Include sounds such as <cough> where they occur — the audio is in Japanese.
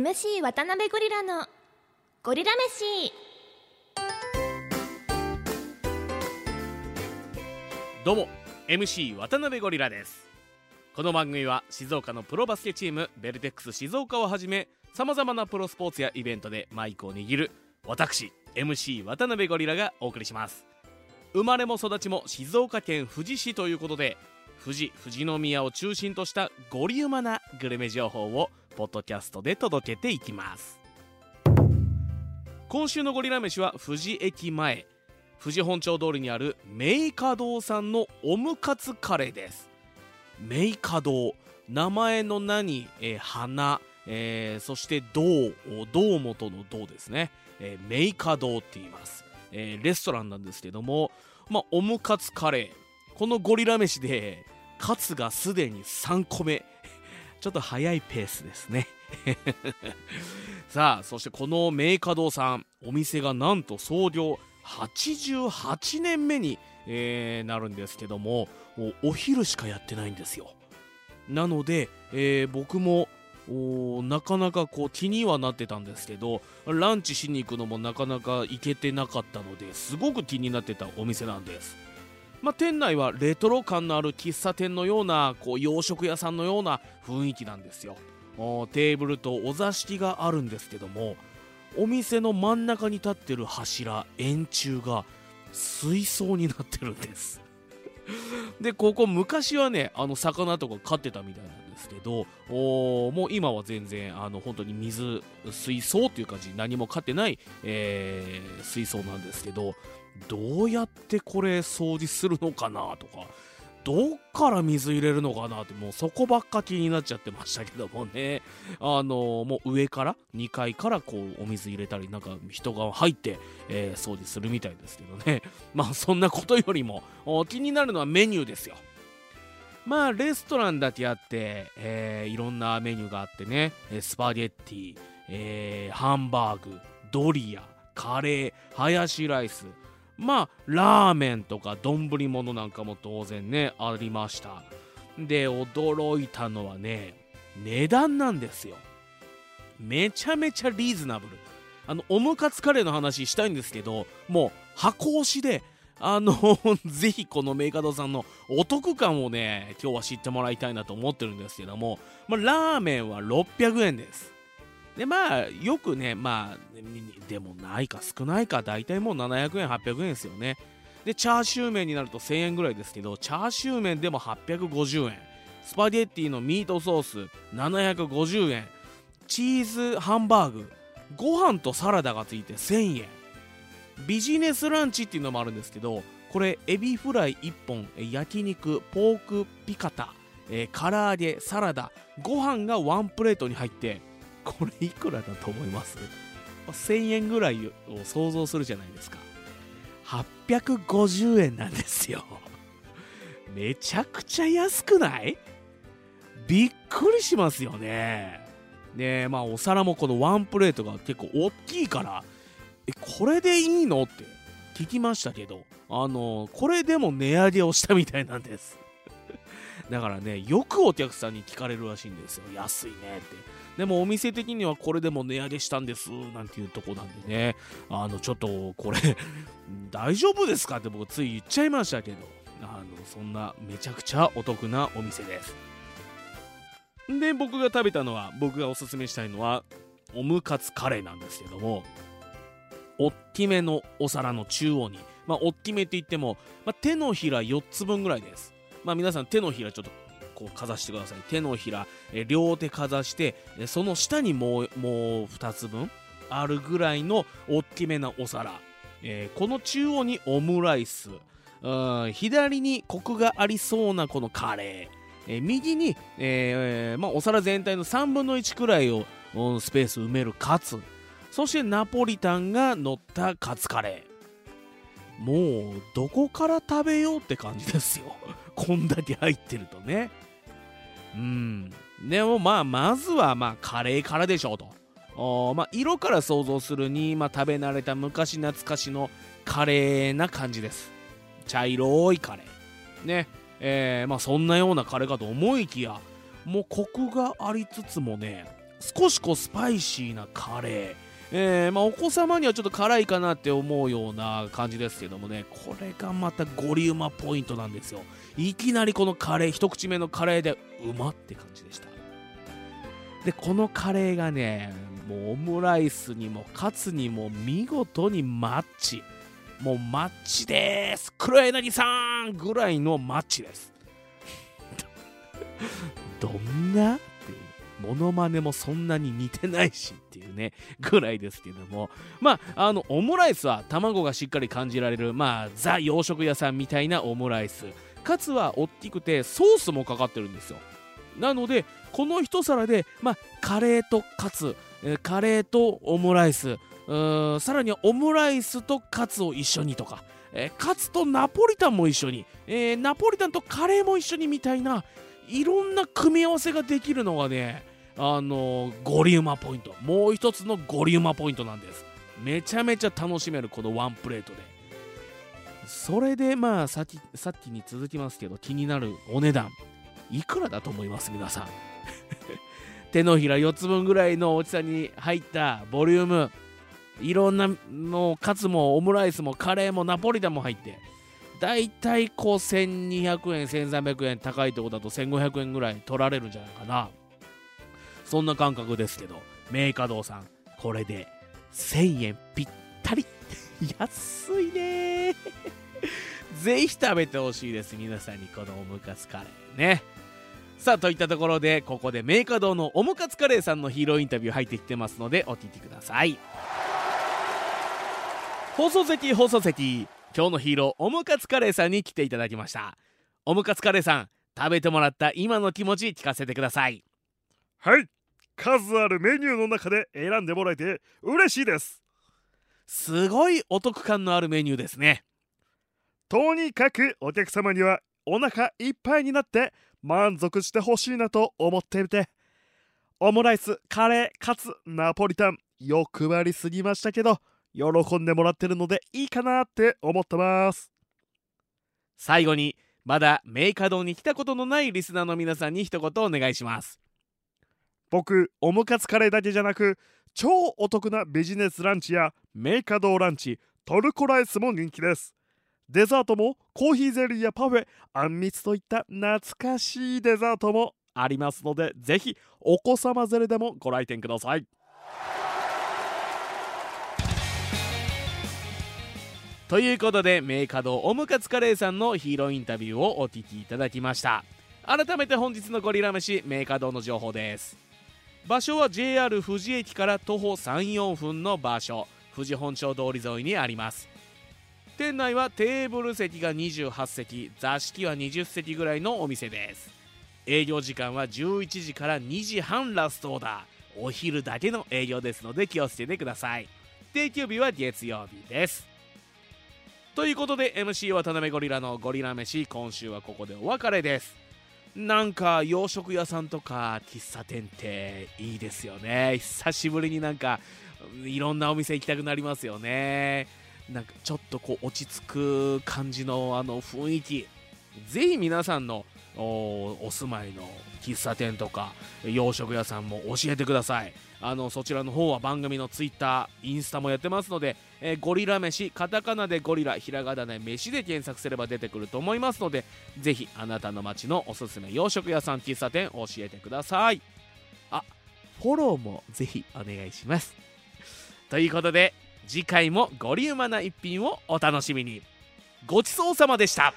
MC 渡辺ゴリラのゴリラ飯。どうも MC 渡辺ゴリラです。この番組は静岡のプロバスケチームベルテックス静岡をはじめさまざまなプロスポーツやイベントでマイクを握る私 MC 渡辺ゴリラがお送りします。生まれも育ちも静岡県富士市ということで富士富士宮を中心としたゴリウマなグルメ情報をポッドキャストで届けていきます。今週のゴリラ飯は富士駅前富士本町通りにあるメイカ堂さんのオムカツカレーです。メイカ堂名前の名に、えー花、えーそして堂堂本の堂ですね、えーメイカ堂って言います、えレストランなんですけどもまあオムカツカレー。このゴリラ飯でカツがすでに3個目。ちょっと早いペースですね。<laughs> さあそしてこのメーカ堂さんお店がなんと創業88年目に、えーなるんですけどもお昼しかやってないんですよ。なので、えー僕もなかなかこう気にはなってたんですけどランチしに行くのもなかなか行けてなかったのですごく気になってたお店なんです。まあ、店内はレトロ感のある喫茶店のようなこう洋食屋さんのような雰囲気なんですよ。テーブルとお座敷があるんですけどもお店の真ん中に立ってる柱円柱が水槽になってるんです。<laughs> でここ昔はねあの魚とか飼ってたみたいなんですけどおもう今は全然あの本当に水水槽っていう感じ何も飼ってない、えー水槽なんですけどどうやってこれ掃除するのかなとかどっから水入れるのかなってもうそこばっか気になっちゃってましたけどもね。あのもう上から2階からこうお水入れたりなんか人が入って、えー掃除するみたいですけどね。<laughs> まあそんなことよりも気になるのはメニューですよ。まあレストランだけあって、えーいろんなメニューがあってね。スパゲッティ、えーハンバーグドリアカレーハヤシライスまあラーメンとか丼物なんかも当然ねありました。で驚いたのはね値段なんですよ。めちゃめちゃリーズナブル。あのオムカツカレーの話したいんですけどもう箱押しであの <laughs> ぜひこのメーカドさんのお得感をね今日は知ってもらいたいなと思ってるんですけども、まあ、ラーメンは600円です。でまあよくねまあでもないか少ないか大体もう700円800円ですよね。でチャーシュー麺になると1000円ぐらいですけどチャーシュー麺でも850円。スパゲッティのミートソース750円。チーズハンバーグご飯とサラダがついて1000円。ビジネスランチっていうのもあるんですけどこれエビフライ1本焼肉ポークピカタえー唐揚げサラダご飯がワンプレートに入ってこれいくらだと思います？1000円ぐらいを想像するじゃないですか。850円なんですよ。めちゃくちゃ安くない？びっくりしますよね。でまあお皿もこのワンプレートが結構大きいから。えこれでいいの？って聞きましたけど。あのこれでも値上げをしたみたいなんです。だからねよくお客さんに聞かれるらしいんですよ。安いねって。でもお店的にはこれでも値上げしたんですなんていうとこなんでね。あのちょっとこれ <laughs> 大丈夫ですかって僕つい言っちゃいましたけど。あのそんなめちゃくちゃお得なお店です。で僕が食べたのは僕がおすすめしたいのはオムカツカレーなんですけども。おっきめのお皿の中央に。まあおっきめって言っても、まあ、手のひら4つ分ぐらいです。まあ皆さん手のひらちょっとこうかざしてください。手のひらえ両手かざしてえその下にもうもう2つ分あるぐらいの大きめなお皿、えーこの中央にオムライス。うん左にコクがありそうなこのカレー、えー右に、えーまあ、お皿全体の3分の1くらいをうんスペース埋めるカツ。そしてナポリタンが乗ったカツカレー。もうどこから食べようって感じですよ。こんだけ入ってるとね。うん。でもまあまずはまあカレーからでしょうと。おまあ色から想像するに、まあ、食べ慣れた昔懐かしのカレーな感じです。茶色いカレー。ね。えーまあそんなようなカレーかと思いきやもうコクがありつつもね少しこうスパイシーなカレーえーまあ、お子様にはちょっと辛いかなって思うような感じですけどもね。これがまたゴリウマポイントなんですよ。いきなりこのカレー一口目のカレーでうまって感じでした。でこのカレーがねもうオムライスにもカツにも見事にマッチ。もうマッチです。黒柳さんぐらいのマッチです。<laughs> どんなモノマネもそんなに似てないしっていうね <laughs> ぐらいですけども。まああのオムライスは卵がしっかり感じられるまあザ洋食屋さんみたいなオムライス。カツは大きくてソースもかかってるんですよ。なのでこの一皿でまあカレーとカツカレーとオムライスさらにオムライスとカツを一緒にとか、えー、カツとナポリタンも一緒に、えー、ナポリタンとカレーも一緒にみたいないろんな組み合わせができるのがねあのー、ゴリウマポイント。もう一つのゴリウマポイントなんです。めちゃめちゃ楽しめるこのワンプレートで。それでまあさっきさっきに続きますけど気になるお値段。いくらだと思います皆さん？<laughs> 手のひら4つ分ぐらいの大きさに入ったボリューム。いろんなのカツもオムライスもカレーもナポリタンも入って。だいたいこう1200円1300円高いとこだと1500円ぐらい取られるんじゃないかな。そんな感覚ですけどメーカー堂さんこれで1000円ぴったり。<laughs> 安いね。<laughs> ぜひ食べてほしいです。皆さんにこのオムカツカレーね。さあといったところでここでメーカー堂のオムカツカレーさんのヒーローインタビュー入ってきてますのでお聞きください。放送席放送席。今日のヒーローオムカツカレーさんに来ていただきました。オムカツカレーさん食べてもらった今の気持ち聞かせてください。はい。数あるメニューの中で選んでもらえて嬉しいです。すごいお得感のあるメニューですね。とにかくお客様にはお腹いっぱいになって満足してほしいなと思っていてオムライスカレーカツナポリタン欲張りすぎましたけど喜んでもらってるのでいいかなって思ってます。最後にまだメーカー堂に来たことのないリスナーの皆さんに一言お願いします僕オムカツカレーだけじゃなく超お得なビジネスランチやメーカドーランチトルコライスも人気です。デザートもコーヒーゼリーやパフェあんみつといった懐かしいデザートもありますのでぜひお子様連れでもご来店ください。ということでメーカドオムカツカレーさんのヒーローインタビューをお聞きいただきました。改めて本日のゴリラ飯メーカドの情報です。場所は JR 富士駅から徒歩34分の場所。富士本町通り沿いにあります。店内はテーブル席が28席座敷は20席ぐらいのお店です。営業時間は11時から2時半ラストオーダー。お昼だけの営業ですので気をつけてください。定休日は月曜日です。ということで MC 渡辺ゴリラのゴリラ飯今週はここでお別れです。なんか洋食屋さんとか喫茶店っていいですよね。久しぶりになんかいろんなお店行きたくなりますよね。なんかちょっとこう落ち着く感じのあの雰囲気。ぜひ皆さんのお住まいの喫茶店とか洋食屋さんも教えてください。あのそちらの方は番組のツイッターインスタもやってますので、えー、ゴリラ飯カタカナでゴリラひらがなで飯で検索すれば出てくると思いますのでぜひあなたの街のおすすめ洋食屋さん喫茶店教えてください。あフォローもぜひお願いします。ということで次回もゴリウマな一品をお楽しみに。ごちそうさまでした。